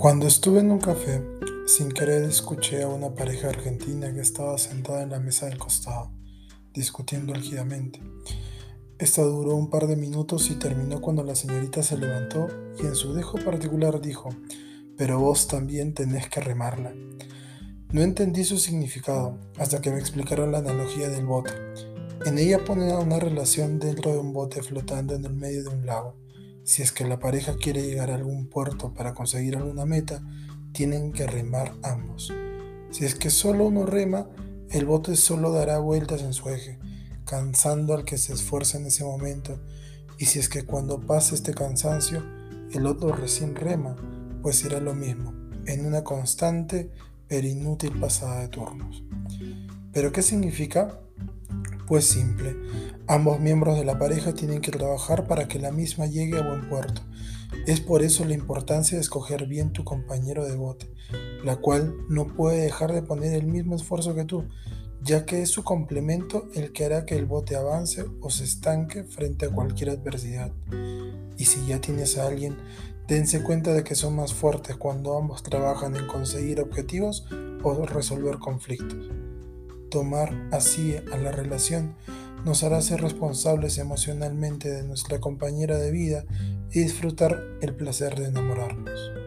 Cuando estuve en un café, sin querer escuché a una pareja argentina que estaba sentada en la mesa del costado, discutiendo álgidamente. Esta duró un par de minutos y terminó cuando la señorita se levantó y en su dejo particular dijo, pero vos también tenés que remarla. No entendí su significado hasta que me explicaron la analogía del bote. En ella ponen a una relación dentro de un bote flotando en el medio de un lago. Si es que la pareja quiere llegar a algún puerto para conseguir alguna meta, tienen que remar ambos. Si es que solo uno rema, el bote solo dará vueltas en su eje, cansando al que se esfuerza en ese momento. Y si es que cuando pase este cansancio, el otro recién rema, pues será lo mismo, en una constante pero inútil pasada de turnos. ¿Pero qué significa? Pues simple, ambos miembros de la pareja tienen que trabajar para que la misma llegue a buen puerto. Es por eso la importancia de escoger bien tu compañero de bote, la cual no puede dejar de poner el mismo esfuerzo que tú, ya que es su complemento el que hará que el bote avance o se estanque frente a cualquier adversidad. Y si ya tienes a alguien, dense cuenta de que son más fuertes cuando ambos trabajan en conseguir objetivos o resolver conflictos. Tomar así a la relación nos hará ser responsables emocionalmente de nuestra compañera de vida y disfrutar el placer de enamorarnos.